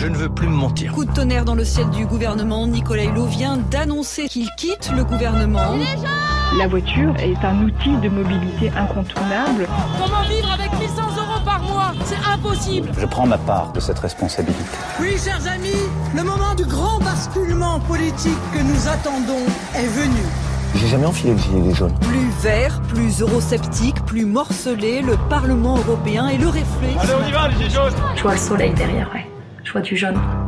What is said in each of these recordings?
Je ne veux plus me mentir. Coup de tonnerre dans le ciel du gouvernement. Nicolas Hulot vient d'annoncer qu'il quitte le gouvernement. La voiture est un outil de mobilité incontournable. Comment vivre avec 1100 euros par mois? C'est impossible Je prends ma part de cette responsabilité. Oui, chers amis, le moment du grand basculement politique que nous attendons est venu. J'ai jamais enfilé le gilet des jaunes. Plus vert, plus eurosceptique, plus morcelé, le Parlement européen et le reflet. Allez, on y va, les gilets jaunes Je vois le soleil derrière, ouais. Vois du jaune.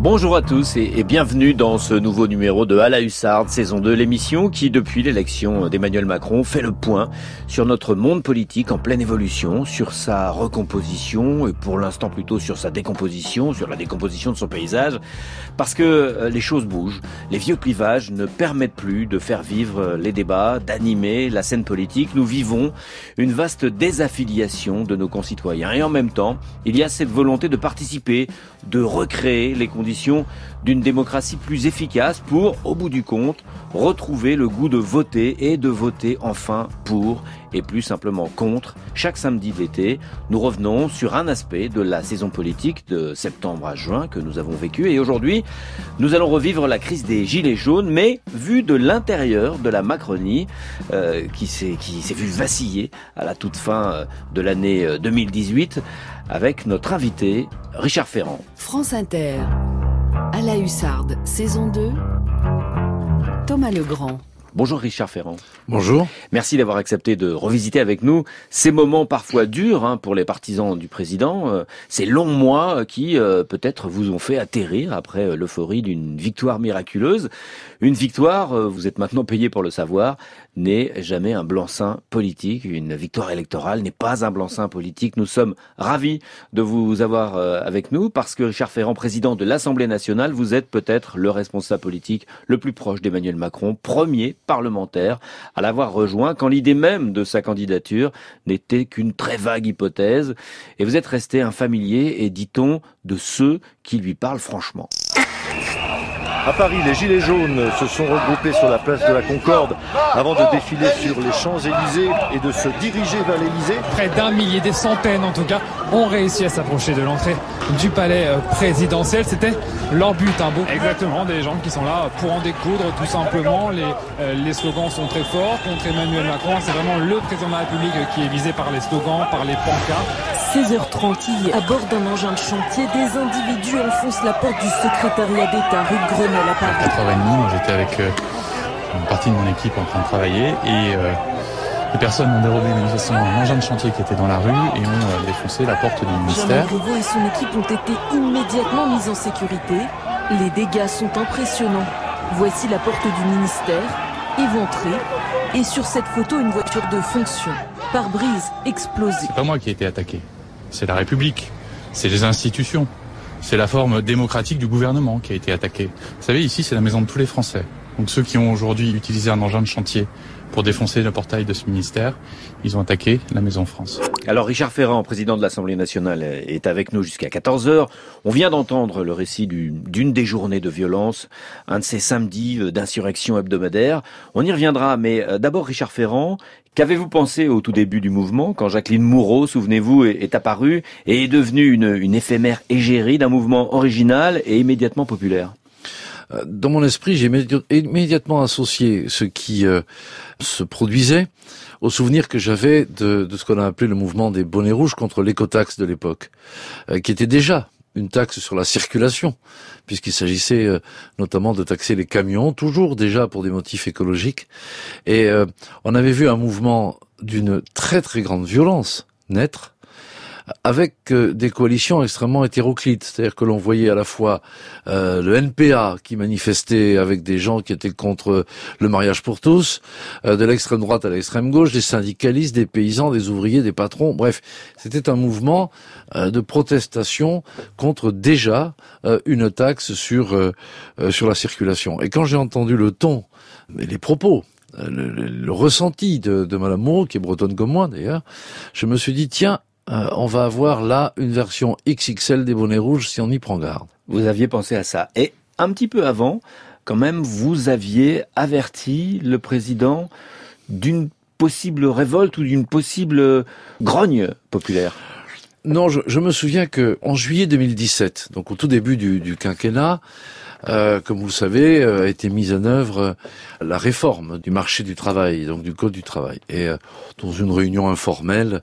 Bonjour à tous et, bienvenue dans ce nouveau numéro de À la Hussarde, saison 2, l'émission qui, depuis l'élection d'Emmanuel Macron, fait le point sur notre monde politique en pleine évolution, sur sa recomposition et pour l'instant plutôt sur sa décomposition, sur la décomposition de son paysage, parce que euh, les choses bougent. Les vieux clivages ne permettent plus de faire vivre les débats, d'animer la scène politique. Nous vivons une vaste désaffiliation de nos concitoyens et en même temps, il y a cette volonté de participer, de recréer les conditions d'une démocratie plus efficace pour, au bout du compte, retrouver le goût de voter et de voter enfin pour et plus simplement contre. Chaque samedi de l'été, nous revenons sur un aspect de la saison politique de septembre à juin que nous avons vécu et aujourd'hui, nous allons revivre la crise des gilets jaunes, mais vu de l'intérieur de la Macronie euh, qui s'est qui s'est vu vaciller à la toute fin euh, de l'année 2018 euh, avec notre invité Richard Ferrand. France Inter à la Hussarde, saison 2, Thomas Legrand. Bonjour Richard Ferrand. Bonjour. Merci d'avoir accepté de revisiter avec nous ces moments parfois durs hein, pour les partisans du président, euh, ces longs mois qui euh, peut-être vous ont fait atterrir après euh, l'euphorie d'une victoire miraculeuse. Une victoire, vous êtes maintenant payé pour le savoir, n'est jamais un blanc-seing politique. Une victoire électorale n'est pas un blanc-seing politique. Nous sommes ravis de vous avoir avec nous parce que Richard Ferrand, président de l'Assemblée nationale, vous êtes peut-être le responsable politique le plus proche d'Emmanuel Macron, premier parlementaire à l'avoir rejoint quand l'idée même de sa candidature n'était qu'une très vague hypothèse. Et vous êtes resté un familier et dit-on de ceux qui lui parlent franchement. À Paris, les Gilets jaunes se sont regroupés sur la place de la Concorde avant de défiler sur les Champs-Élysées et de se diriger vers l'Élysée. Près d'un millier, des centaines en tout cas, ont réussi à s'approcher de l'entrée du palais euh, présidentiel. C'était leur but, un beau. Exactement, des gens qui sont là pour en découdre tout simplement. Les, euh, les slogans sont très forts contre Emmanuel Macron. C'est vraiment le président de la République qui est visé par les slogans, par les pancartes. 16h30, à bord d'un engin de chantier, des individus enfoncent la porte du secrétariat d'État rue de Grenelle à Paris. À 4h30, moi j'étais avec euh, une partie de mon équipe en train de travailler et euh, les personnes ont dérobé manifestement un engin de chantier qui était dans la rue et ont euh, défoncé la porte du ministère. Jean et son équipe ont été immédiatement mis en sécurité. Les dégâts sont impressionnants. Voici la porte du ministère, éventrée, et sur cette photo une voiture de fonction, pare-brise explosée. C'est pas moi qui ai été attaqué c'est la République, c'est les institutions, c'est la forme démocratique du gouvernement qui a été attaquée. Vous savez, ici, c'est la maison de tous les Français. Donc ceux qui ont aujourd'hui utilisé un engin de chantier pour défoncer le portail de ce ministère, ils ont attaqué la Maison France. Alors Richard Ferrand, président de l'Assemblée nationale, est avec nous jusqu'à 14h. On vient d'entendre le récit d'une des journées de violence, un de ces samedis euh, d'insurrection hebdomadaire. On y reviendra, mais euh, d'abord Richard Ferrand, Qu'avez-vous pensé au tout début du mouvement, quand Jacqueline Moureau, souvenez-vous, est apparue et est devenue une, éphémère égérie d'un mouvement original et immédiatement populaire euh, dans mon esprit, j'ai immédiatement associé ce qui euh, se produisait au souvenir que j'avais de, de, ce qu'on a appelé le mouvement des bonnets rouges contre l'écotaxe de l'époque, euh, qui était déjà une taxe sur la circulation, puisqu'il s'agissait notamment de taxer les camions, toujours déjà pour des motifs écologiques. Et on avait vu un mouvement d'une très très grande violence naître avec euh, des coalitions extrêmement hétéroclites. C'est-à-dire que l'on voyait à la fois euh, le NPA qui manifestait avec des gens qui étaient contre le mariage pour tous, euh, de l'extrême droite à l'extrême gauche, des syndicalistes, des paysans, des ouvriers, des patrons. Bref, c'était un mouvement de protestation contre déjà une taxe sur sur la circulation. Et quand j'ai entendu le ton, les propos le, le, ressenti de, de Madame Moreau, qui est bretonne comme moi d'ailleurs, je me suis dit, tiens, euh, on va avoir là une version XXL des bonnets rouges si on y prend garde. Vous aviez pensé à ça. Et un petit peu avant, quand même, vous aviez averti le président d'une possible révolte ou d'une possible grogne populaire. Non, je, je, me souviens que en juillet 2017, donc au tout début du, du quinquennat, euh, comme vous le savez, euh, a été mise en œuvre euh, la réforme du marché du travail, donc du code du travail. Et dans une réunion informelle,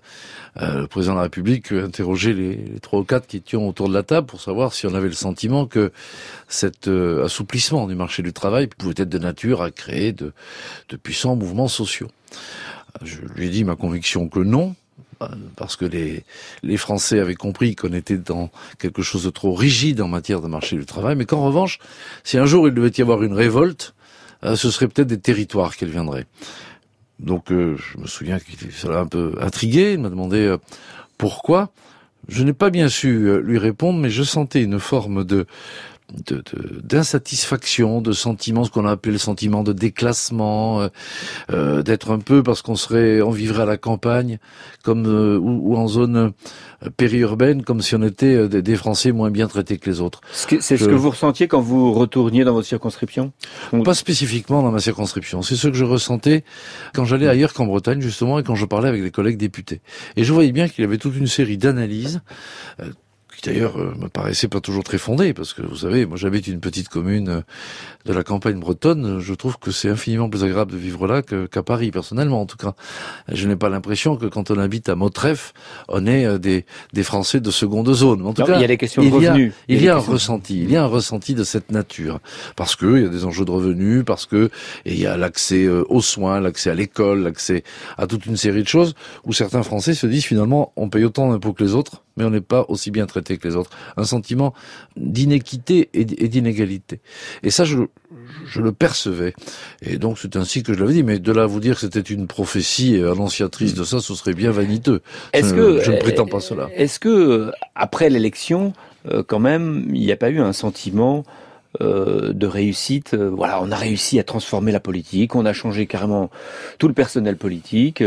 le président de la République interrogeait les, trois ou quatre qui étaient autour de la table pour savoir si on avait le sentiment que cet assouplissement du marché du travail pouvait être de nature à créer de, de puissants mouvements sociaux. Je lui ai dit ma conviction que non, parce que les, Français avaient compris qu'on était dans quelque chose de trop rigide en matière de marché du travail, mais qu'en revanche, si un jour il devait y avoir une révolte, euh, ce serait peut-être des territoires qu'elle viendrait. Donc euh, je me souviens qu'il l'a un peu intrigué, il m'a demandé euh, pourquoi. Je n'ai pas bien su lui répondre, mais je sentais une forme de d'insatisfaction, de, de, sentiment, ce qu'on a appelé le sentiment de déclassement, euh, euh d'être un peu parce qu'on serait, on vivrait à la campagne, comme euh, ou, en zone euh, périurbaine, comme si on était des, Français moins bien traités que les autres. C'est ce que vous ressentiez quand vous retourniez dans votre circonscription Pas spécifiquement dans ma circonscription. C'est ce que je ressentais quand j'allais ailleurs qu'en Bretagne justement et quand je parlais avec des collègues députés. Et je voyais bien qu'il y avait toute une série d'analyses d'ailleurs euh, me paraissait pas toujours très fondée, parce que vous savez, moi j'habite une petite commune euh, de la campagne bretonne, je trouve que c'est infiniment plus agréable de vivre là qu'à Paris, personnellement en tout cas. Je n'ai pas l'impression que quand on habite à Motref, on est euh, des, des Français de seconde zone. En tout cas, il y a des questions de revenus. Il y a, un ressenti, il y a un ressenti de cette nature, parce que il y a des enjeux de revenus, parce que il y a l'accès aux soins, l'accès à l'école, l'accès à toute une série de choses où certains Français se disent finalement on paye autant d'impôts que les autres, mais on n'est pas aussi bien traité que les autres. Un sentiment d'inéquité et d'inégalité. Et ça, je, je le percevais. Et donc, c'est ainsi que je l'avais dit. Mais de là à vous dire que c'était une prophétie annonciatrice de ça, ce serait bien vaniteux. Est-ce que je ne prétends pas cela. Est-ce que après l'élection, euh, quand même, il n'y a pas eu un sentiment euh, de réussite. Euh, voilà, on a réussi à transformer la politique, on a changé carrément tout le personnel politique,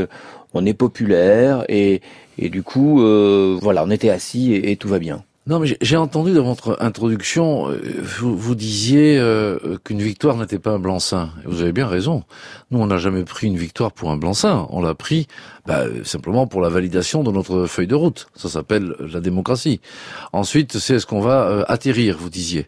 on est populaire et, et du coup, euh, voilà, on était assis et, tout va bien. Non, mais j'ai entendu dans votre introduction, euh, vous, vous disiez euh, qu'une victoire n'était pas un blanc-seing. Vous avez bien raison. Nous, on n'a jamais pris une victoire pour un blanc-seing. On l'a pris bah, simplement pour la validation de notre feuille de route. Ça s'appelle la démocratie. Ensuite, c'est est-ce qu'on va atterrir, vous disiez.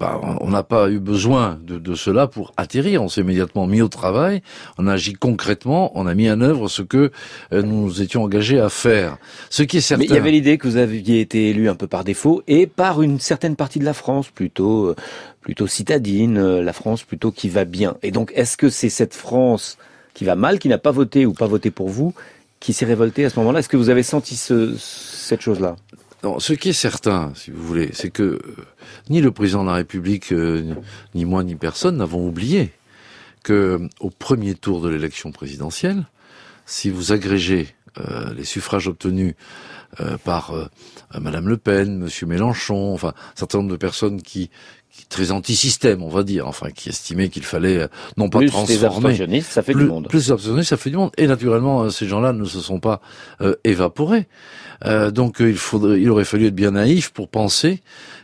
Bah, on n'a pas eu besoin de, de, cela pour atterrir. On s'est immédiatement mis au travail, on a agi concrètement, on a mis en œuvre ce que euh, nous étions engagés à faire. Ce qui est certain. Mais il y avait l'idée que vous aviez été élu un peu par et par une certaine partie de la France plutôt, euh, plutôt citadine, euh, la France plutôt qui va bien. Et donc, est-ce que c'est cette France qui va mal, qui n'a pas voté ou pas voté pour vous, qui s'est révoltée à ce moment-là? Est-ce que vous avez senti ce, cette chose-là? Non, ce qui est certain, si vous voulez, c'est que euh, ni le président de la République, ni moi, ni personne n'avons oublié que au premier tour de l'élection présidentielle, si vous agrégez les suffrages obtenus par Madame Le Pen, Monsieur Mélenchon, enfin un certain nombre de personnes qui, qui très anti-système, on va dire, enfin qui estimaient qu'il fallait non pas plus transformer, ça fait du monde. Plus abstentionnistes, ça fait du monde. Et naturellement, ces gens-là ne se sont pas évaporés. Euh, donc il, faudrait, il aurait fallu être bien naïf pour penser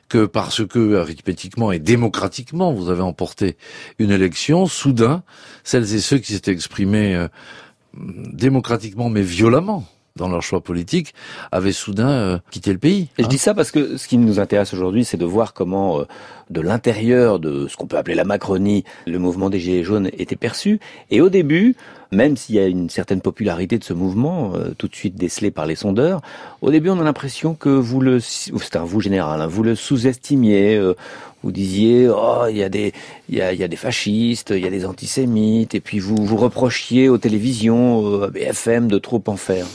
que parce que arithmétiquement et démocratiquement vous avez emporté une élection, soudain, celles et ceux qui s'étaient exprimés euh, démocratiquement mais violemment dans leur choix politique, avaient soudain euh, quitté le pays. Et je dis ça parce que ce qui nous intéresse aujourd'hui, c'est de voir comment, de l'intérieur de ce qu'on peut appeler la Macronie, le mouvement des Gilets jaunes était perçu. Et au début, même s'il y a une certaine popularité de ce mouvement, euh, tout de suite décelée par les sondeurs, au début on a l'impression que vous le, c'est un vous général, hein, vous le sous-estimiez, euh, vous disiez oh il y a des il y a, y a, des fascistes, il y a des antisémites, et puis vous vous reprochiez aux télévisions, euh, à BFM de trop en faire.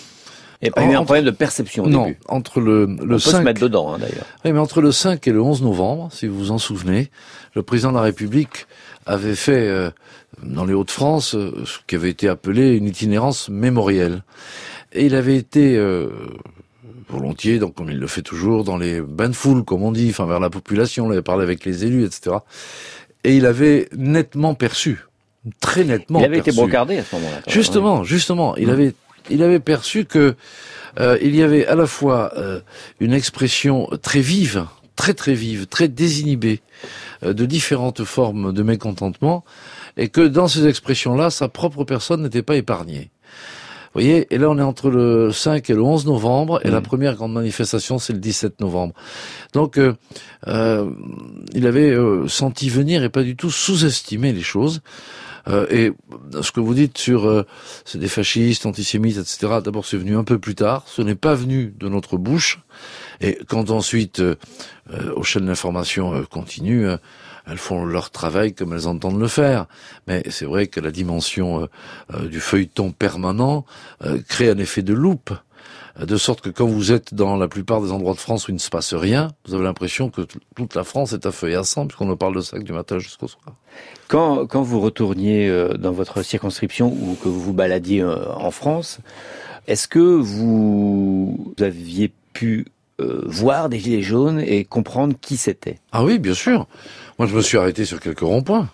Il n'y a pas eu un problème de perception au non, début. entre le, le On peut 5... se mettre dedans, hein, d'ailleurs. Oui, mais entre le 5 et le 11 novembre, si vous vous en souvenez, le président de la République avait fait dans les Hauts-de-France euh, ce qui avait été appelé une itinérance mémorielle. Et il avait été euh, volontiers, donc comme il le fait toujours, dans les bains de foule, comme on dit, enfin vers la population, il avait parlé avec les élus, etc. Et il avait nettement perçu, très nettement. Il avait perçu, été brocardé à ce moment-là. Justement, justement, il mmh. avait, il avait perçu que euh, il y avait à la fois euh, une expression très vive, très très vive, très désinhibée euh, de différentes formes de mécontentement, et que dans ces expressions-là, sa propre personne n'était pas épargnée. voyez, et là on est entre le 5 et le 11 novembre, et la première grande manifestation c'est le 17 novembre. Donc euh, euh, il avait euh, senti venir et pas du tout sous-estimer les choses. Euh, et ce que vous dites sur euh, c'est des fascistes, antisémites, etc. D'abord, c'est venu un peu plus tard. Ce n'est pas venu de notre bouche. Et quand ensuite, euh, euh, aux chaînes d'information euh, continuent, elles font leur travail comme elles entendent le faire. Mais c'est vrai que la dimension du feuilleton permanent crée un effet de loupe. De sorte que quand vous êtes dans la plupart des endroits de France où il ne se passe rien, vous avez l'impression que toute la France est à feu et à sang, puisqu'on ne parle de ça du matin jusqu'au soir. Quand, quand vous retourniez euh, dans votre circonscription ou que vous vous baladiez euh, en France, est-ce que vous aviez pu euh, voir des gilets jaunes et comprendre qui c'était? Ah oui, bien sûr. Moi, je me suis arrêté sur quelques ronds-points.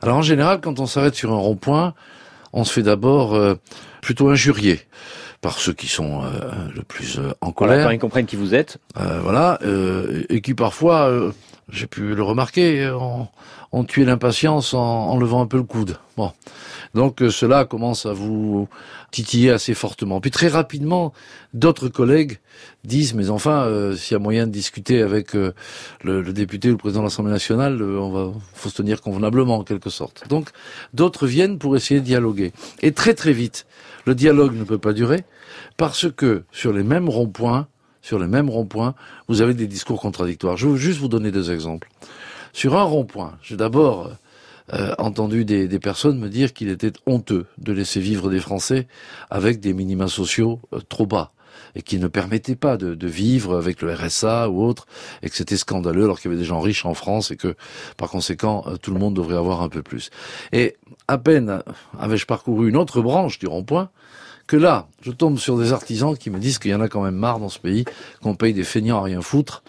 Alors, en général, quand on s'arrête sur un rond-point, on se fait d'abord euh, plutôt injurier par ceux qui sont euh, le plus euh, en Voilà, colère. Quand ils comprennent qui vous êtes Euh, voilà, euh, et qui parfois, euh, j'ai pu le remarquer, ont, ont tué l'impatience en, en levant un peu le coude. Bon, donc euh, cela commence à vous titiller assez fortement. Puis très rapidement, d'autres collègues disent mais enfin, euh, s'il y a moyen de discuter avec euh, le, le député ou le président de l'Assemblée nationale, euh, on va, faut se tenir convenablement en quelque sorte. Donc d'autres viennent pour essayer de dialoguer. Et très très vite, le dialogue ne peut pas durer parce que sur les mêmes ronds-points, sur les mêmes ronds-points, vous avez des discours contradictoires. Je veux juste vous donner deux exemples. Sur un rond-point, j'ai d'abord euh, entendu des, des personnes me dire qu'il était honteux de laisser vivre des Français avec des minima sociaux euh, trop bas et qui ne permettaient pas de, de vivre avec le RSA ou autre, et que c'était scandaleux alors qu'il y avait des gens riches en France et que, par conséquent, euh, tout le monde devrait avoir un peu plus. Et à peine euh, avais-je parcouru une autre branche du rond-point, que là, je tombe sur des artisans qui me disent qu'il y en a quand même marre dans ce pays, qu'on paye des feignants à rien foutre,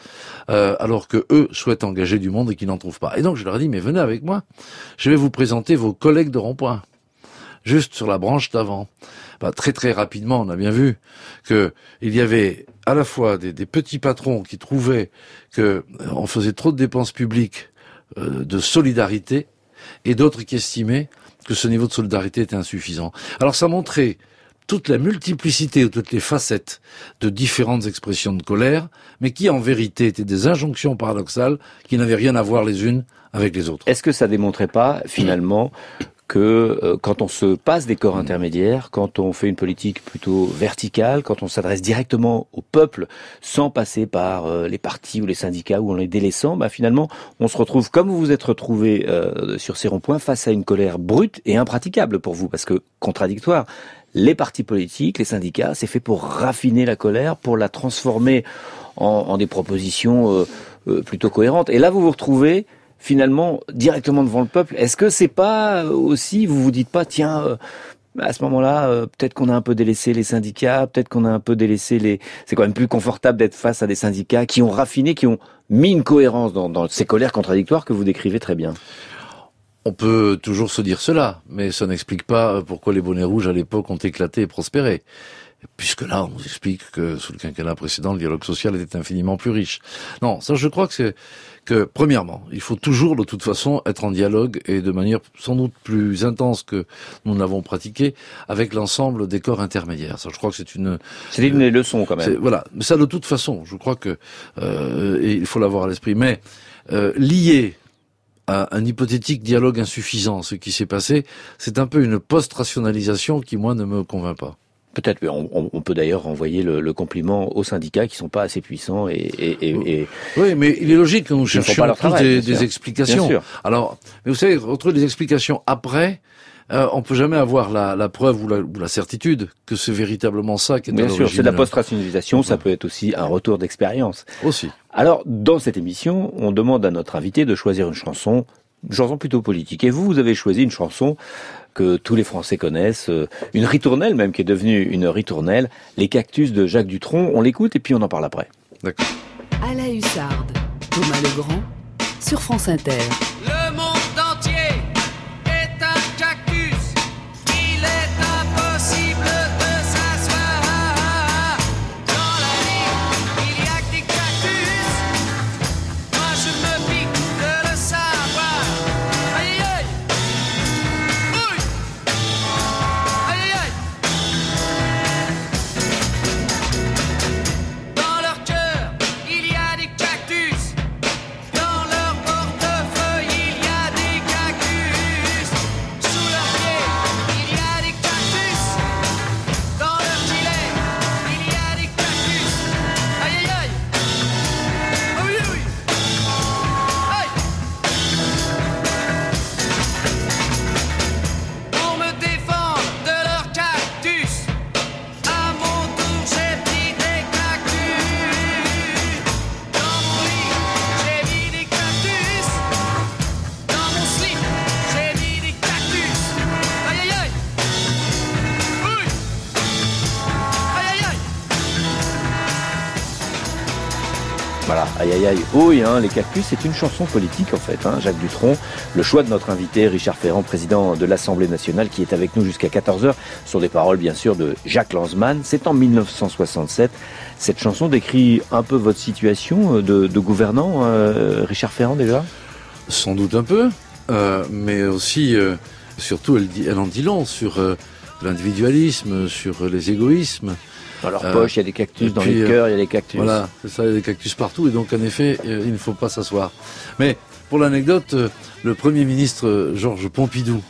euh, alors que eux souhaitent engager du monde et qu'ils n'en trouvent pas. Et donc je leur ai dit, mais venez avec moi, je vais vous présenter vos collègues de rond-point, juste sur la branche d'avant. Bah, très très rapidement, on a bien vu que il y avait à la fois des, des petits patrons qui trouvaient que euh, on faisait trop de dépenses publiques euh, de solidarité, et d'autres qui estimaient que ce niveau de solidarité était insuffisant. Alors ça montrait toute la multiplicité ou toutes les facettes de différentes expressions de colère, mais qui en vérité étaient des injonctions paradoxales qui n'avaient rien à voir les unes avec les autres. Est-ce que ça démontrait pas finalement que euh, quand on se passe des corps intermédiaires, quand on fait une politique plutôt verticale, quand on s'adresse directement au peuple sans passer par euh, les partis ou les syndicats ou en les délaissant, bah finalement on se retrouve comme vous vous êtes retrouvé euh, sur ces ronds-points face à une colère brute et impraticable pour vous? Parce que contradictoire. Les partis politiques, les syndicats, c'est fait pour raffiner la colère, pour la transformer en, en des propositions euh, euh, plutôt cohérentes. Et là vous vous retrouvez finalement directement devant le peuple. Est-ce que c'est pas aussi, vous vous dites pas, tiens, euh, à ce moment-là, euh, peut-être qu'on a un peu délaissé les syndicats, peut-être qu'on a un peu délaissé les. C'est quand même plus confortable d'être face à des syndicats qui ont raffiné, qui ont mis une cohérence dans, dans ces colères contradictoires que vous décrivez très bien. On peut toujours se dire cela, mais ça n'explique pas pourquoi les bonnets rouges à l'époque ont éclaté et prospéré. Puisque là, on nous explique que sous le quinquennat précédent, le dialogue social était infiniment plus riche. Non, ça, je crois que c'est que, premièrement, il faut toujours, de toute façon, être en dialogue et de manière sans doute plus intense que nous ne l'avons pratiqué avec l'ensemble des corps intermédiaires. Ça, je crois que c'est une. C'est une leçon quand même. Voilà, mais ça, de toute façon, je crois que euh, et il faut l'avoir à l'esprit. Mais euh, lié à un hypothétique dialogue insuffisant, ce qui s'est passé, c'est un peu une post-rationalisation qui, moi, ne me convainc pas. Peut-être, mais on, on, peut d'ailleurs renvoyer le, le, compliment aux syndicats qui sont pas assez puissants et. et, et, et oui, mais il est logique que nous cherchions tous travail, des, des explications. Bien sûr. Alors, mais vous savez, retrouver des explications après, euh, on peut jamais avoir la, la preuve ou la, ou la, certitude que c'est véritablement ça qui est Bien sûr, c'est de la post-rationalisation, ça peut être aussi un retour d'expérience. Aussi. Alors, dans cette émission, on demande à notre invité de choisir une chanson, une chanson plutôt politique. Et vous, vous avez choisi une chanson que tous les Français connaissent, une ritournelle même qui est devenue une ritournelle, Les Cactus de Jacques Dutronc. On l'écoute et puis on en parle après. D'accord. À la hussarde, Thomas Legrand, sur France Inter. Oui, hein, les cactus, c'est une chanson politique en fait. Hein, Jacques Dutronc, le choix de notre invité, Richard Ferrand, président de l'Assemblée nationale, qui est avec nous jusqu'à 14h, sur des paroles bien sûr de Jacques Lanzmann. C'est en 1967. Cette chanson décrit un peu votre situation euh, de, gouvernant, euh, Richard Ferrand déjà? Sans doute un peu, euh, mais aussi, surtout, elle, en dit long sur l'individualisme, sur les égoïsmes. Dans leur poche, il y a des cactus, dans les cœurs, il y a des cactus. Voilà, c'est ça, il y a des cactus partout, et donc en effet, il ne faut pas s'asseoir. Mais pour l'anecdote, le Premier ministre Georges Pompidou,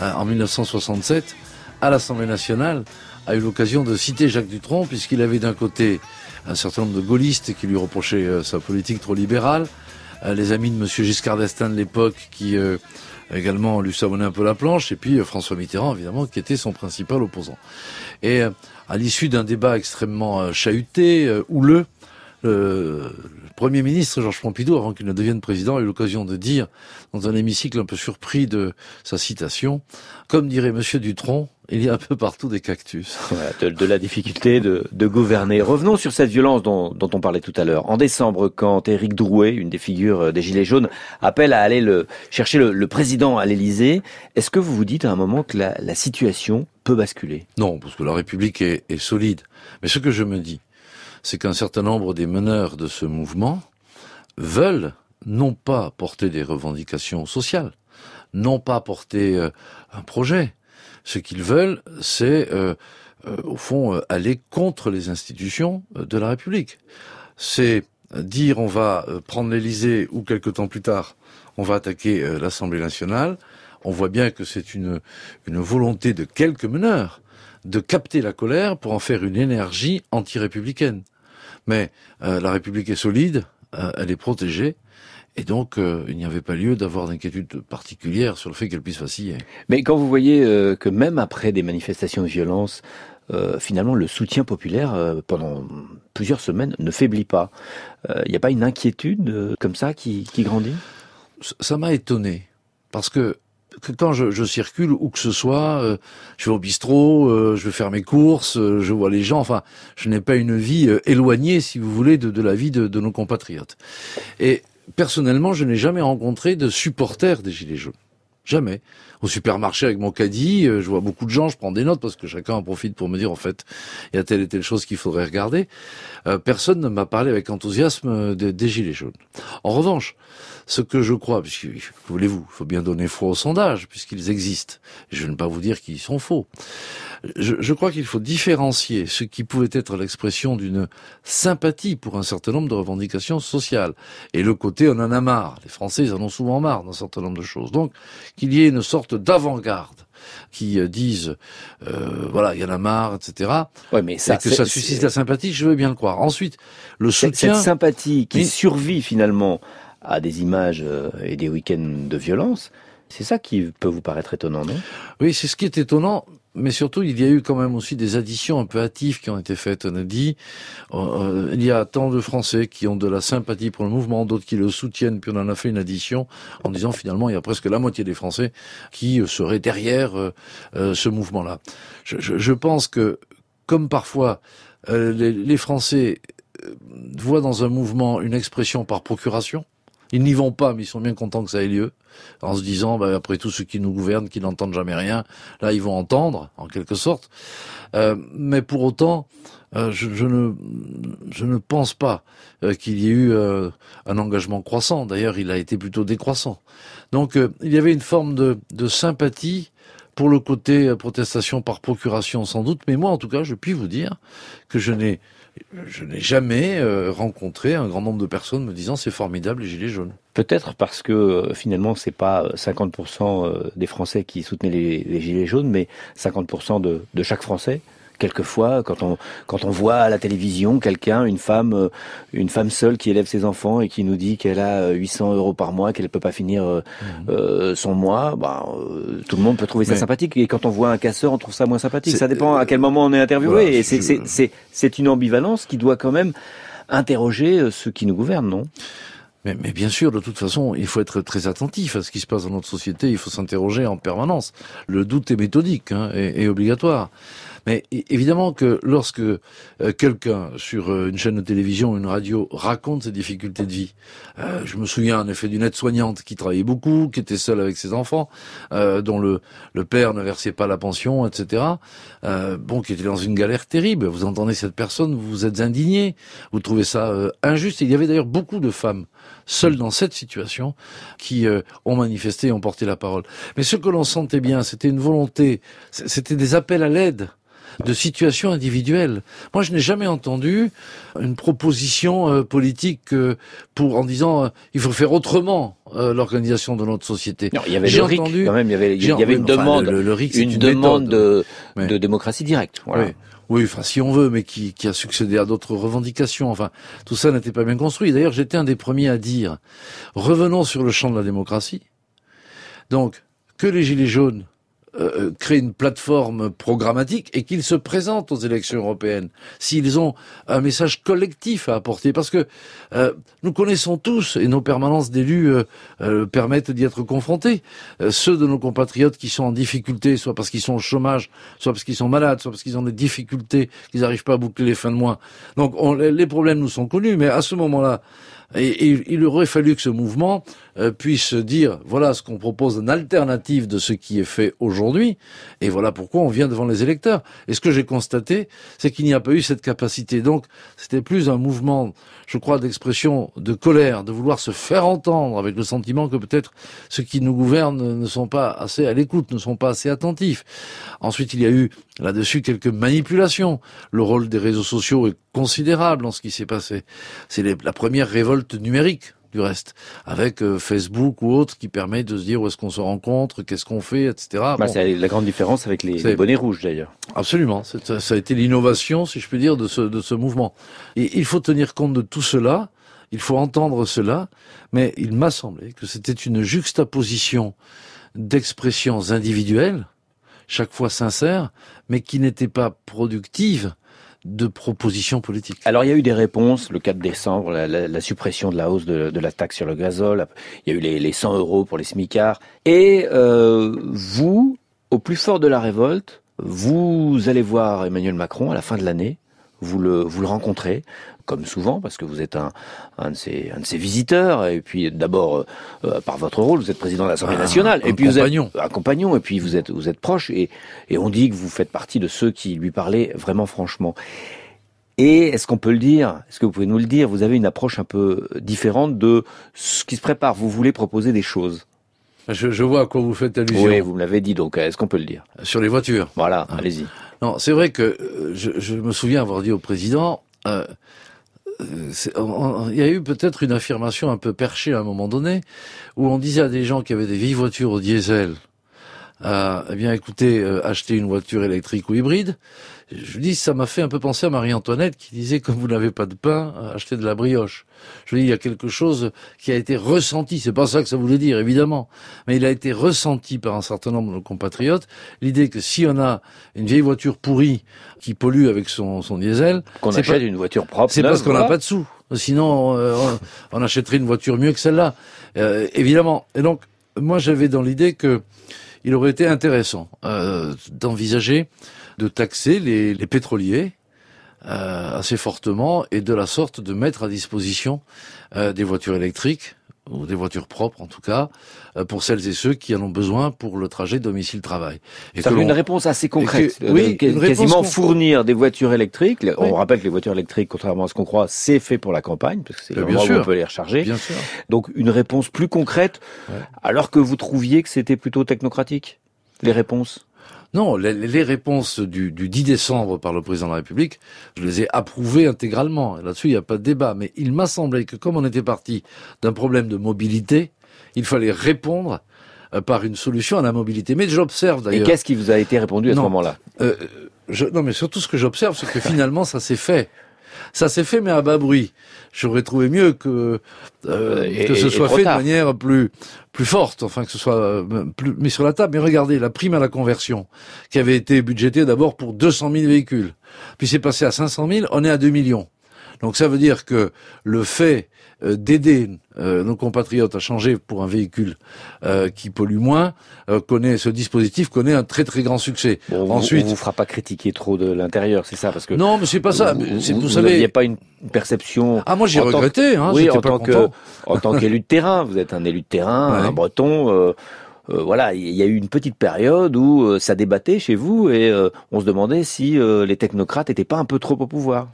en 1967, à l'Assemblée nationale, a eu l'occasion de citer Jacques Dutronc, puisqu'il avait d'un côté un certain nombre de gaullistes qui lui reprochaient euh, sa politique trop libérale, euh, les amis de M. Giscard d'Estaing de l'époque qui euh, également lui savonnaient un peu la planche, et puis François Mitterrand, évidemment, qui était son principal opposant. Et à l'issue d'un débat extrêmement chahuté, houleux, le Premier ministre Georges Pompidou, avant qu'il ne devienne président, a eu l'occasion de dire, dans un hémicycle un peu surpris de sa citation, comme dirait Monsieur Dutronc, il y a un peu partout des cactus. de, de, la difficulté de, de, gouverner. Revenons sur cette violence dont, dont on parlait tout à l'heure. En décembre, quand Éric Drouet, une des figures des Gilets jaunes, appelle à aller le, chercher le, le président à l'Élysée, est-ce que vous vous dites à un moment que la, la situation peut basculer? Non, parce que la République est, est solide. Mais ce que je me dis, c'est qu'un certain nombre des meneurs de ce mouvement veulent non pas porter des revendications sociales, non pas porter euh, un projet. Ce qu'ils veulent, c'est euh, euh, au fond aller contre les institutions de la République. C'est dire on va prendre l'Élysée ou quelque temps plus tard on va attaquer l'Assemblée nationale. On voit bien que c'est une, volonté de quelques meneurs de capter la colère pour en faire une énergie anti-républicaine. Mais euh, la République est solide, euh, elle est protégée, et donc, euh, il n'y avait pas lieu d'avoir d'inquiétude particulière sur le fait qu'elle puisse vaciller. Mais quand vous voyez euh, que même après des manifestations de violence, euh, finalement, le soutien populaire pendant plusieurs semaines ne faiblit pas, il n'y a pas une inquiétude comme ça qui, qui grandit? Ça m'a étonné, parce que que quand je, je, circule où que ce soit, euh, je vais au bistrot, euh, je vais faire mes courses, euh, je vois les gens. Enfin, je n'ai pas une vie éloignée, si vous voulez, de, de la vie de, de, nos compatriotes. Et personnellement, je n'ai jamais rencontré de supporters des Gilets jaunes. Jamais. Au supermarché avec mon caddie, je vois beaucoup de gens, je prends des notes parce que chacun en profite pour me dire en fait, il y a telle et telle chose qu'il faudrait regarder. personne ne m'a parlé avec enthousiasme des, des Gilets jaunes. En revanche, ce que je crois, puisque voulez-vous, il faut bien donner foi aux sondages, puisqu'ils existent. Je ne vais pas vous dire qu'ils sont faux. Je, je crois qu'il faut différencier ce qui pouvait être l'expression d'une sympathie pour un certain nombre de revendications sociales, et le côté on en a marre. Les Français, ils en ont souvent marre d'un certain nombre de choses. Donc, qu'il y ait une sorte d'avant-garde qui euh, disent euh, voilà il y en a marre etc ouais, mais ça, et que ça suscite la sympathie je veux bien le croire ensuite le soutien cette sympathie qui mais... survit finalement à des images euh, et des week-ends de violence. C'est ça qui peut vous paraître étonnant, non? Oui, c'est ce qui est étonnant, mais surtout il y a eu quand même aussi des additions un peu hâtives qui ont été faites. On a dit, euh, il y a tant de Français qui ont de la sympathie pour le mouvement, d'autres qui le soutiennent, puis on en a fait une addition en disant finalement il y a presque la moitié des Français qui euh, seraient derrière euh, euh, ce mouvement-là. Je, je, je, pense que, comme parfois euh, les, les Français voient dans un mouvement une expression par procuration, ils n'y vont pas, mais ils sont bien contents que ça ait lieu, en se disant, bah, après tout ceux qui nous gouvernent, qui n'entendent jamais rien, là ils vont entendre, en quelque sorte. Euh, mais pour autant, euh, je, ne, je ne pense pas euh, qu'il y ait eu un engagement croissant. D'ailleurs, il a été plutôt décroissant. Donc, il y avait une forme de, de sympathie pour le côté euh, protestation par procuration sans doute, mais moi en tout cas, je puis vous dire que je n'ai jamais euh, rencontré un grand nombre de personnes me disant c'est formidable les gilets jaunes. Peut-être parce que euh, finalement c'est pas 50% euh, des Français qui soutenaient les, gilets jaunes, mais 50% de, de chaque Français quelquefois quand on quand on voit à la télévision quelqu'un une femme euh, une femme seule qui élève ses enfants et qui nous dit qu'elle a 800 euros par mois qu'elle peut pas finir euh, mmh. euh, son mois bah, euh, tout le monde peut trouver ça Mais sympathique et quand on voit un casseur on trouve ça moins sympathique ça dépend à quel moment on est interviewé voilà, et c'est je... c'est c'est une ambivalence qui doit quand même interroger euh, ceux qui nous gouvernent non? Mais, mais, bien sûr, de toute façon, il faut être très attentif à ce qui se passe dans notre société. Il faut s'interroger en permanence. Le doute est méthodique hein, et, et obligatoire. Mais évidemment que lorsque euh, quelqu'un sur euh, une chaîne de télévision ou une radio raconte ses difficultés de vie, euh, je me souviens en effet d'une aide-soignante qui travaillait beaucoup, qui était seule avec ses enfants, dont le, le père ne versait pas la pension, etc. bon, qui était dans une galère terrible. Vous entendez cette personne, vous êtes indigné, vous trouvez ça injuste. il y avait d'ailleurs beaucoup de femmes seules dans cette situation qui ont manifesté et ont porté la parole. Mais ce que l'on sentait bien, c'était une volonté, c'était des appels à l'aide de situations individuelles. Moi, je n'ai jamais entendu une proposition euh, politique euh, pour en disant euh, il faut faire autrement l'organisation de notre société. il y avait le RIC, quand même, il y avait, il y avait une demande, le, une, demande de, de, démocratie directe. Voilà. Oui. enfin, si on veut, mais qui, qui a succédé à d'autres revendications. Enfin, tout ça n'était pas bien construit. D'ailleurs, j'étais un des premiers à dire revenons sur le champ de la démocratie. Donc, que les Gilets jaunes euh, euh, créent une plateforme programmatique et qu'ils se présentent aux élections européennes, s'ils ont un message collectif à apporter, parce que euh, nous connaissons tous, et nos permanences d'élus permettent d'y être confrontés, ceux de nos compatriotes qui sont en difficulté, soit parce qu'ils sont au chômage, soit parce qu'ils sont malades, soit parce qu'ils ont des difficultés, qu'ils n'arrivent pas à boucler les fins de mois. Donc les problèmes nous sont connus, mais à ce moment-là, il aurait fallu que ce mouvement euh, puisse dire voilà ce qu'on propose en alternative de ce qui est fait aujourd'hui, et voilà pourquoi on vient devant les électeurs. Et ce que j'ai constaté, c'est qu'il n'y a pas eu cette capacité. Donc, c'était plus un mouvement, je crois, d'expression de colère, de vouloir se faire entendre, avec le sentiment que peut-être ceux qui nous gouvernent ne sont pas assez à l'écoute, ne sont pas assez attentifs. Ensuite, il y a eu là-dessus quelques manipulations. Le rôle des réseaux sociaux est considérable dans ce qui s'est passé. C'est la première révolte numérique du reste, avec euh, Facebook ou autre qui permet de se dire où est-ce qu'on se rencontre, qu'est-ce qu'on fait, etc. Bah, C'est la grande différence avec les, bonnets rouges d'ailleurs. Absolument, ça, ça a été l'innovation, si je peux dire, de ce, de ce mouvement. Et il faut tenir compte de tout cela, il faut entendre cela, mais il m'a semblé que c'était une juxtaposition d'expressions individuelles, chaque fois sincères, mais qui n'étaient pas productives de propositions politiques. Alors il y a eu des réponses, le 4 décembre, la, suppression de la hausse de, la taxe sur le gazole, il y a eu les, les 100 euros pour les smicards, et euh, vous, au plus fort de la révolte, vous allez voir Emmanuel Macron à la fin de l'année, vous le, vous le rencontrez, comme souvent, parce que vous êtes un, un, de, ses, un de ses visiteurs, et puis d'abord, euh, euh, par votre rôle, vous êtes président de l'Assemblée nationale, et puis compagnon. vous êtes un compagnon, et puis vous êtes, vous êtes proche, et, et on dit que vous faites partie de ceux qui lui parlaient vraiment franchement. Et est-ce qu'on peut le dire Est-ce que vous pouvez nous le dire Vous avez une approche un peu différente de ce qui se prépare. Vous voulez proposer des choses? Je, je vois à quoi vous faites allusion. Oui, vous me l'avez dit, donc est-ce qu'on peut le dire? Sur les voitures. Voilà, ah. allez-y. Non, c'est vrai que euh, je, me souviens avoir dit au président, euh, il y a eu peut-être une affirmation un peu perchée à un moment donné, où on disait à des gens qui avaient des vieilles voitures au diesel, euh, eh bien écoutez, acheter une voiture électrique ou hybride, je dis, ça m'a fait un peu penser à Marie-Antoinette qui disait, comme vous n'avez pas de pain, achetez de la brioche. Je dis, il y a quelque chose qui a été ressenti. C'est pas ça que ça voulait dire, évidemment. Mais il a été ressenti par un certain nombre de nos compatriotes. L'idée que si on a une vieille voiture pourrie qui pollue avec son, son diesel. Qu'on achète une voiture propre. C'est parce qu'on n'a pas de sous. Sinon, euh, on, achèterait une voiture mieux que celle-là. Euh, évidemment. Et donc, moi, j'avais dans l'idée que il aurait été intéressant euh, d'envisager de taxer les, les pétroliers euh, assez fortement et de la sorte de mettre à disposition euh, des voitures électriques ou des voitures propres en tout cas, euh, pour celles et ceux qui en ont besoin pour le trajet domicile-travail. Une réponse assez concrète. oui, quasiment fournir des voitures électriques. On rappelle que les voitures électriques, contrairement à ce qu'on croit, c'est fait pour la campagne, parce que c'est le moment où on peut les recharger. Bien sûr. Donc une réponse plus concrète, alors que vous trouviez que c'était plutôt technocratique, les réponses? Non, les, réponses du, 10 décembre par le président de la République, je les ai approuvées intégralement. Là-dessus, il n'y a pas de débat. Mais il m'a semblé que comme on était parti d'un problème de mobilité, il fallait répondre euh, par une solution à la mobilité. Mais j'observe d'ailleurs. Et qu'est-ce qui vous a été répondu à ce moment-là? Euh, Non, mais surtout ce que j'observe, c'est que finalement, ça s'est fait. Ça s'est fait, mais à bas bruit. J'aurais trouvé mieux que euh, que ce soit fait de manière plus plus forte, enfin que ce soit euh, plus mis sur la table. Mais regardez, la prime à la conversion, qui avait été budgétée d'abord pour 200 000 véhicules, puis c'est passé à 500 000, on est à 2 millions. Donc ça veut dire que le fait euh, d'aider euh, nos compatriotes à changer pour un véhicule euh, qui pollue moins, connaît ce dispositif connaît un très très grand succès. Bon, Ensuite, on vous fera pas critiquer trop de l'intérieur, c'est ça parce que non, mais c'est pas ça. Vous, vous, vous savez, il n'y a pas une perception. Ah moi j'ai regretté. Hein, oui, en tant content. que en tant qu'élu de terrain, vous êtes un élu de terrain, Ouais. un Breton. euh, euh, voilà, il y a eu une petite période où euh, ça débattait chez vous et euh, on se demandait si euh, les technocrates n'étaient pas un peu trop au pouvoir.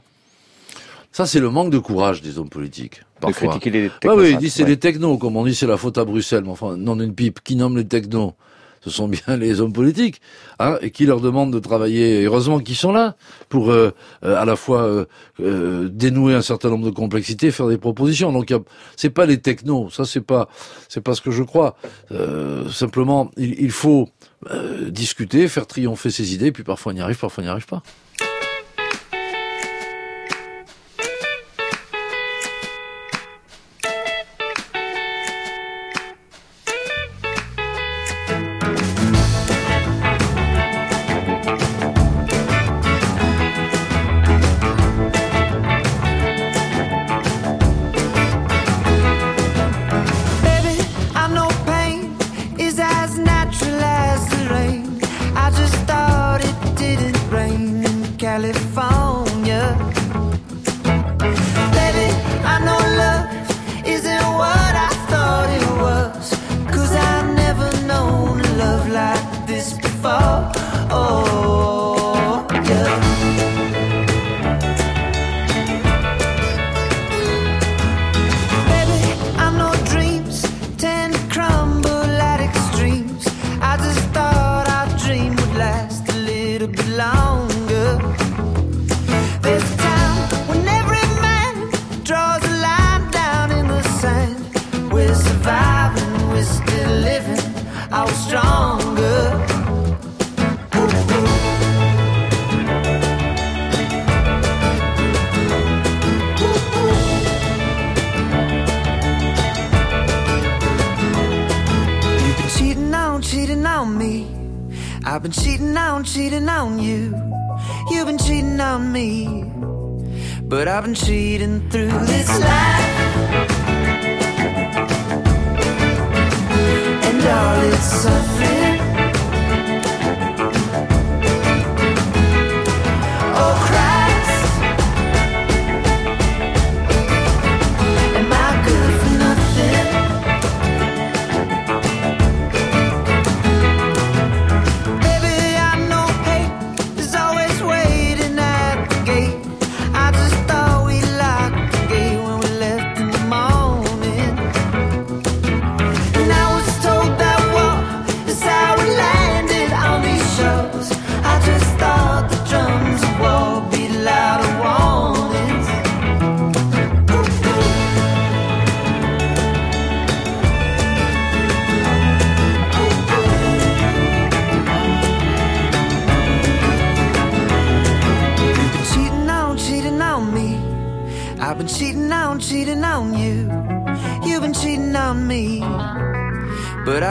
Ça c'est le manque de courage des hommes politiques. De critiquer les technocrates. oui, il dit c'est ouais. les technos, comme on dit c'est la faute à Bruxelles, mais enfin, non d'une pipe, qui nomme les technos ce sont bien les hommes politiques, hein, et qui leur demandent de travailler. Et heureusement qu'ils sont là pour euh, euh, à la fois euh, euh, dénouer un certain nombre de complexités, faire des propositions. Donc c'est pas les technos, ça c'est pas c'est pas ce que je crois. Euh, simplement, il, il faut euh, discuter, faire triompher ses idées, puis parfois on y arrive, parfois on n'y arrive pas. Cheating on you. You've been cheating on me. But I've been cheating through this life. And all its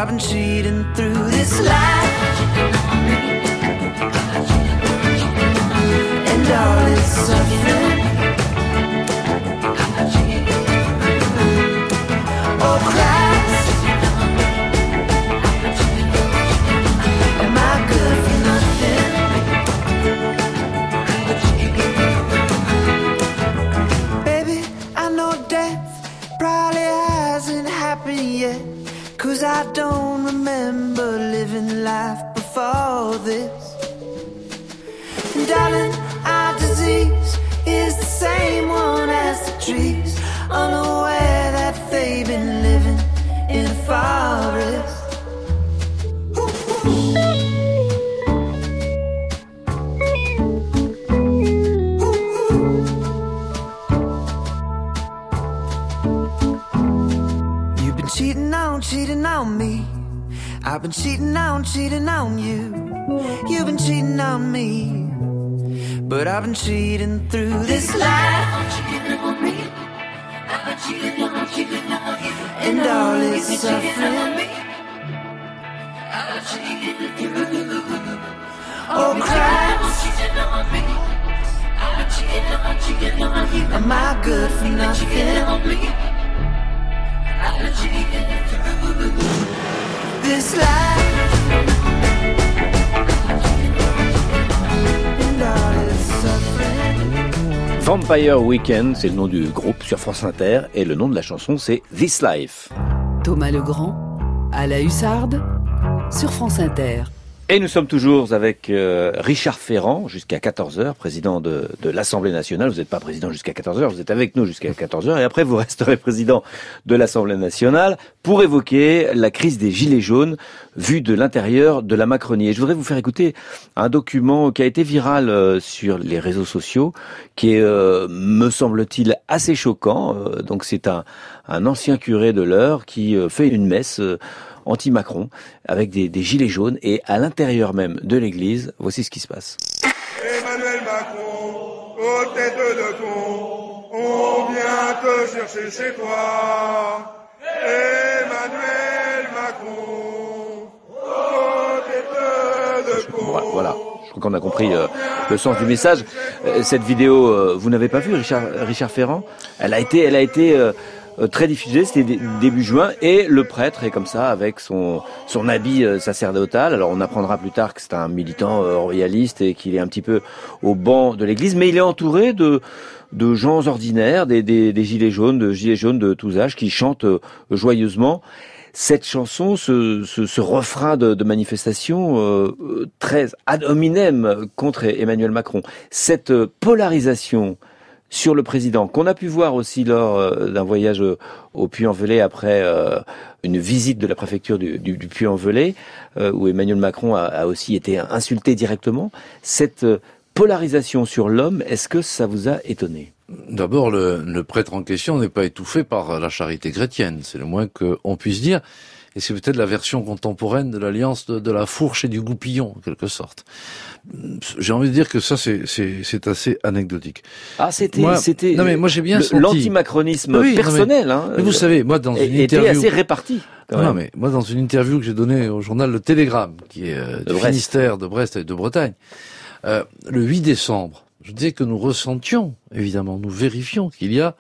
I've been cheating through this life. I've been cheating on, cheating on you. You've been cheating on me. But I've been cheating through this life. Cheating on me. I've been cheating on, cheating on you. And all its suffering. Oh, Christ. Am cheating on you. I good for nothing? This life and all its suffering. Vampire Weekend, c'est le nom du groupe sur France Inter et le nom de la chanson c'est This Life. Thomas Legrand, à la Hussarde, sur France Inter. Et nous sommes toujours avec euh, Richard Ferrand jusqu'à 14h, président de, l'Assemblée nationale. Vous n'êtes pas président jusqu'à 14h, vous êtes avec nous jusqu'à 14h et après vous resterez président de l'Assemblée nationale pour évoquer la crise des Gilets jaunes vue de l'intérieur de la Macronie. Et je voudrais vous faire écouter un document qui a été viral euh, sur les réseaux sociaux, qui est, euh, me semble-t-il, assez choquant. Donc c'est un, ancien curé de l'heure qui fait une messe anti-Macron avec des, des gilets jaunes et à l'intérieur même de l'église, voici ce qui se passe. Emmanuel Macron, aux têtes de con, on vient te chercher chez toi. Emmanuel Macron, aux têtes de con. Voilà, voilà. je crois qu'on a compris euh, le sens du message. Euh, cette vidéo, euh, vous n'avez pas vu Richard, Richard Ferrand? Elle a été, elle a été euh, très diffusée, c'était dé- début juin, et le prêtre est comme ça avec son son habit euh, sacerdotal. Alors on apprendra plus tard que c'est un militant euh, royaliste et qu'il est un petit peu au banc de l'Église, mais il est entouré de de gens ordinaires, des, des, des gilets jaunes, de gilets jaunes de tous âges qui chantent euh, joyeusement. Cette chanson, ce, ce, ce refrain de, de manifestation euh, euh, très ad hominem contre Emmanuel Macron, cette euh, polarisation sur le président, qu'on a pu voir aussi lors euh, d'un voyage au, Puy-en-Velay après euh, une visite de la préfecture du, Puy-en-Velay, euh, où Emmanuel Macron a, aussi été insulté directement. Cette polarisation sur l'homme, est-ce que ça vous a étonné? D'abord, le prêtre en question n'est pas étouffé par la charité chrétienne, c'est le moins qu'on puisse dire. Et c'est peut-être la version contemporaine de l'alliance de, de la fourche et du goupillon, en quelque sorte. J'ai envie de dire que ça, c'est- c'est c'est assez anecdotique. Ah, c'était, c'était. Non mais moi j'ai bien l'antimacronisme Oui, non, mais- personnel. hein, mais vous savez, moi dans une était interview, assez réparti. non, mais moi dans une interview que j'ai donnée au journal Le Télégramme, qui est euh, du Brest. Finistère, de Brest et de Bretagne, euh, le 8 décembre, je disais que nous ressentions, évidemment, nous vérifions qu'il y a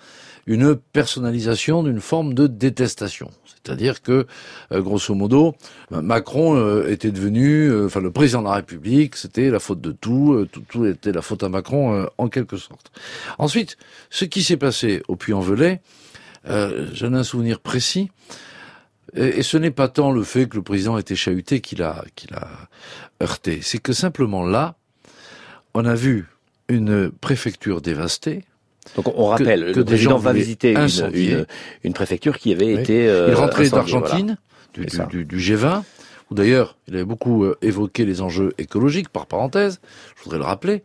une personnalisation d'une forme de détestation. C'est-à-dire que, euh, grosso modo, euh, Macron euh, était devenu, euh, enfin le président de la République, c'était la faute de tout, tout, tout était la faute à Macron en quelque sorte. Ensuite, ce qui s'est passé au Puy-en-Velay, euh, j'en ai un souvenir précis, et, et ce n'est pas tant le fait que le président était chahuté qu'il a, qu'il a heurté, c'est que simplement là, on a vu une préfecture dévastée, Donc on rappelle, que le des président gens va visiter une, incendier. une, une préfecture qui avait Oui. été. euh, il rentrait d'Argentine, voilà. du, C'est ça. du, du, du G20, où d'ailleurs il avait beaucoup euh, évoqué les enjeux écologiques, par parenthèse, je voudrais le rappeler.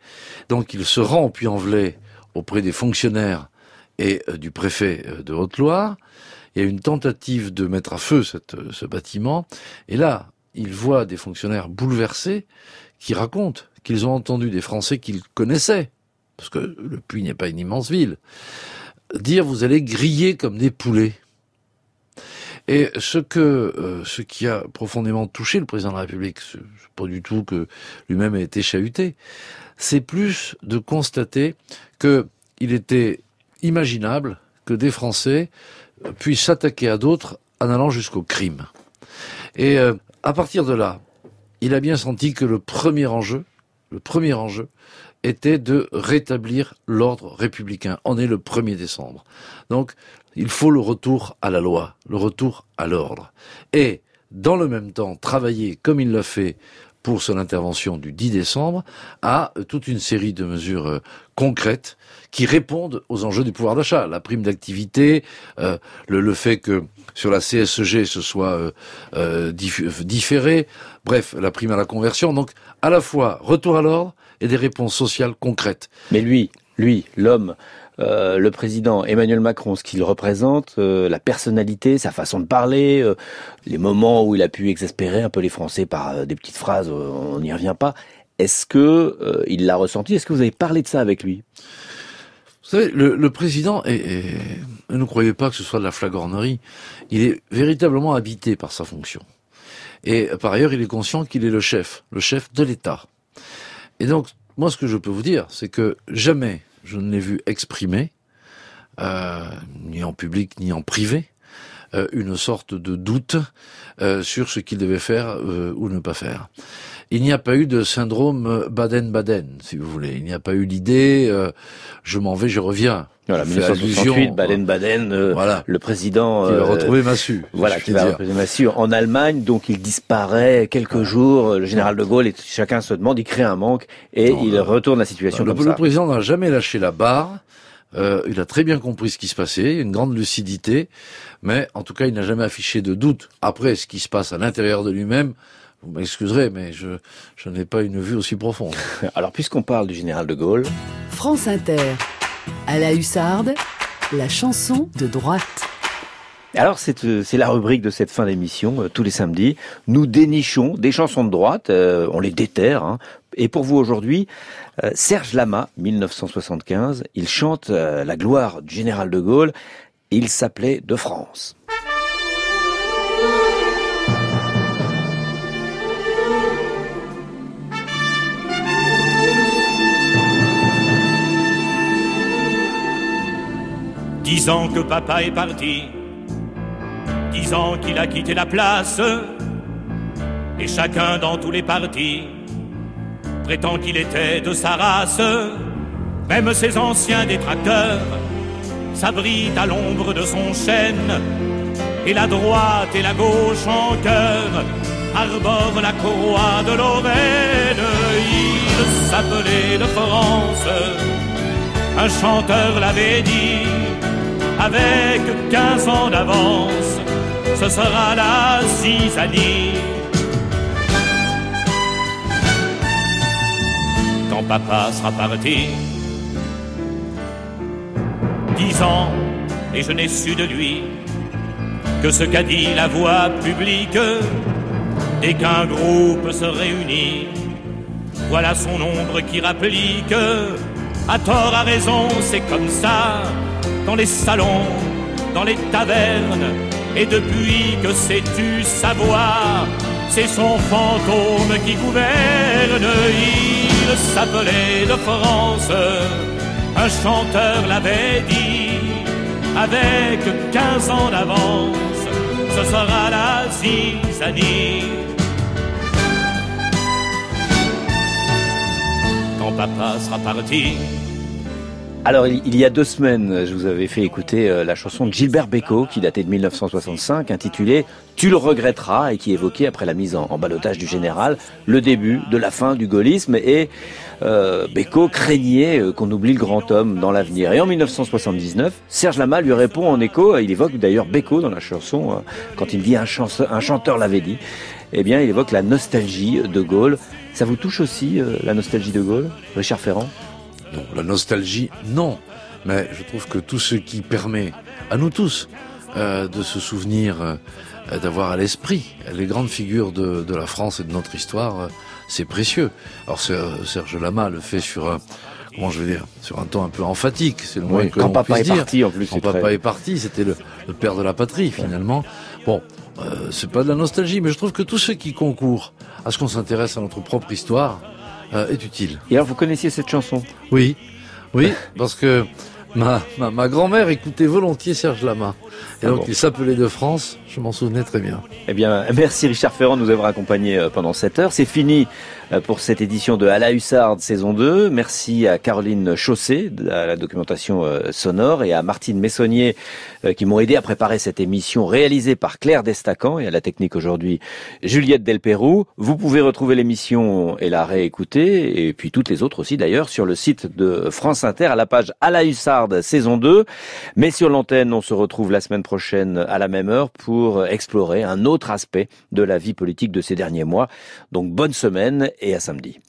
Donc il se rend au Puy-en-Velay auprès des fonctionnaires et euh, du préfet euh, de Haute-Loire. Il y a une tentative de mettre à feu cette, ce bâtiment. Et là, il voit des fonctionnaires bouleversés qui racontent qu'ils ont entendu des Français qu'ils connaissaient, parce que le Puy n'est pas une immense ville, dire vous allez griller comme des poulets. Et euh, ce qui a profondément touché le président de la République, c'est pas du tout que lui-même a été chahuté, c'est plus de constater que il était imaginable que des Français puissent s'attaquer à d'autres en allant jusqu'au crime. Et euh, à partir de là, il a bien senti que le premier enjeu, le premier enjeu, était de rétablir l'ordre républicain. On est le 1er décembre. Donc, il faut le retour à la loi, le retour à l'ordre. Et, dans le même temps, travailler comme il l'a fait pour son intervention du 10 décembre, à euh, toute une série de mesures euh, concrètes qui répondent aux enjeux du pouvoir d'achat. La prime d'activité, euh, le, fait que sur la CSG ce soit différé, bref, la prime à la conversion. Donc, à la fois retour à l'ordre et des réponses sociales concrètes. Mais lui, lui, l'homme, euh, le président Emmanuel Macron, ce qu'il représente, euh, la personnalité, sa façon de parler, euh, les moments où il a pu exaspérer un peu les Français par des petites phrases, on n'y revient pas. Est-ce que il l'a ressenti? Est-ce que vous avez parlé de ça avec lui? Vous savez, le, le président, ne croyez pas que ce soit de la flagornerie, il est véritablement habité par sa fonction. Et par ailleurs, il est conscient qu'il est le chef, le chef de l'État. Et donc, moi, ce que je peux vous dire, c'est que jamais je ne l'ai vu exprimer, euh, ni en public ni en privé, euh, une sorte de doute euh, sur ce qu'il devait faire ou ne pas faire. Il n'y a pas eu de syndrome Baden-Baden, si vous voulez. Il n'y a pas eu l'idée euh, je m'en vais, je reviens. Voilà, Je fais 1968, allusion, Baden-Baden, euh, Voilà. le président... Qui va euh, retrouver Massu. Voilà, qui va dire. retrouver Massu en Allemagne, donc il disparaît quelques jours, le général de Gaulle, et chacun se demande, il crée un manque, et Non, il retourne la situation le, comme le président n'a jamais lâché la barre. Euh, il a très bien compris ce qui se passait, une grande lucidité, mais en tout cas, il n'a jamais affiché de doute. Après, ce qui se passe à l'intérieur de lui-même, vous m'excuserez, mais je, je n'ai pas une vue aussi profonde. Alors, puisqu'on parle du général de Gaulle, France Inter. À la hussarde, la chanson de droite. Alors c'est euh, c'est la rubrique de cette fin d'émission euh, tous les samedis. Nous dénichons des chansons de droite, euh, on les déterre. hein. Et pour vous aujourd'hui, euh, Serge Lama, 1975, il chante euh, la gloire du général de Gaulle. Il s'appelait De France. Dix ans que papa est parti, dix ans qu'il a quitté la place, et chacun dans tous les partis prétend qu'il était de sa race. Même ses anciens détracteurs s'abritent à l'ombre de son chêne, et la droite et la gauche en cœur arborent la courroie de Lorraine. Il s'appelait de France, un chanteur l'avait dit avec 15 ans d'avance, ce sera la zizanie. Quand papa sera parti, dix ans, et je n'ai su de lui que ce qu'a dit la voix publique dès qu'un groupe se réunit. Voilà son ombre qui rapplique, à tort, à raison, c'est comme ça dans les salons, dans les tavernes, et depuis que sais-tu savoir, c'est son fantôme qui gouverne. Il s'appelait de France, un chanteur l'avait dit, avec 15 ans d'avance, ce sera la zizanie. Quand papa sera parti, Alors, il y a deux semaines, je vous avais fait écouter euh, la chanson de Gilbert Bécaud, qui datait de 1965, intitulée Tu le regretteras, et qui évoquait, après la mise en, en balotage du général, le début de la fin du gaullisme. Et euh, craignait euh, qu'on oublie le grand homme dans l'avenir. Et en 1979, Serge Lama lui répond en écho, il évoque d'ailleurs Bécaud dans la chanson, euh, quand il dit un, chanteur, un chanteur l'avait dit, eh bien, il évoque la nostalgie de Gaulle. Ça vous touche aussi, la nostalgie de Gaulle, Richard Ferrand? Non, la nostalgie, non. Mais je trouve que tout ce qui permet à nous tous euh, de se souvenir, euh, d'avoir à l'esprit les grandes figures de, de la France et de notre histoire, euh, c'est précieux. Alors Ser- Serge Lama le fait sur un, comment je vais dire, sur un ton un peu emphatique, c'est le moins Oui, que quand l'on papa puisse est dire. parti, en plus, Quand papa très- est parti, c'était le, le père de la patrie finalement. Bon, euh, c'est pas de la nostalgie, mais je trouve que tout ce qui concourt à ce qu'on s'intéresse à notre propre histoire euh, est utile. Et alors, vous connaissiez cette chanson? Oui, oui, parce que ma, ma, ma grand-mère écoutait volontiers Serge Lama. Et donc il s'appelait de France, je m'en souvenais très bien. Eh bien, merci Richard Ferrand de nous avoir accompagnés euh, pendant cette heure. C'est fini euh, pour cette édition de À la Hussarde saison 2. Merci à Caroline Chaussé de la documentation euh, sonore et à Martine Messonnier qui m'ont aidé à préparer cette émission réalisée par Claire Destacan et à la technique aujourd'hui Juliette Delperrou. Vous pouvez retrouver l'émission et la réécouter et puis toutes les autres aussi d'ailleurs sur le site de France Inter à la page À la Hussarde saison 2. Mais sur l'antenne, on se retrouve la semaine prochaine à la même heure pour explorer un autre aspect de la vie politique de ces derniers mois. Donc bonne semaine et à samedi.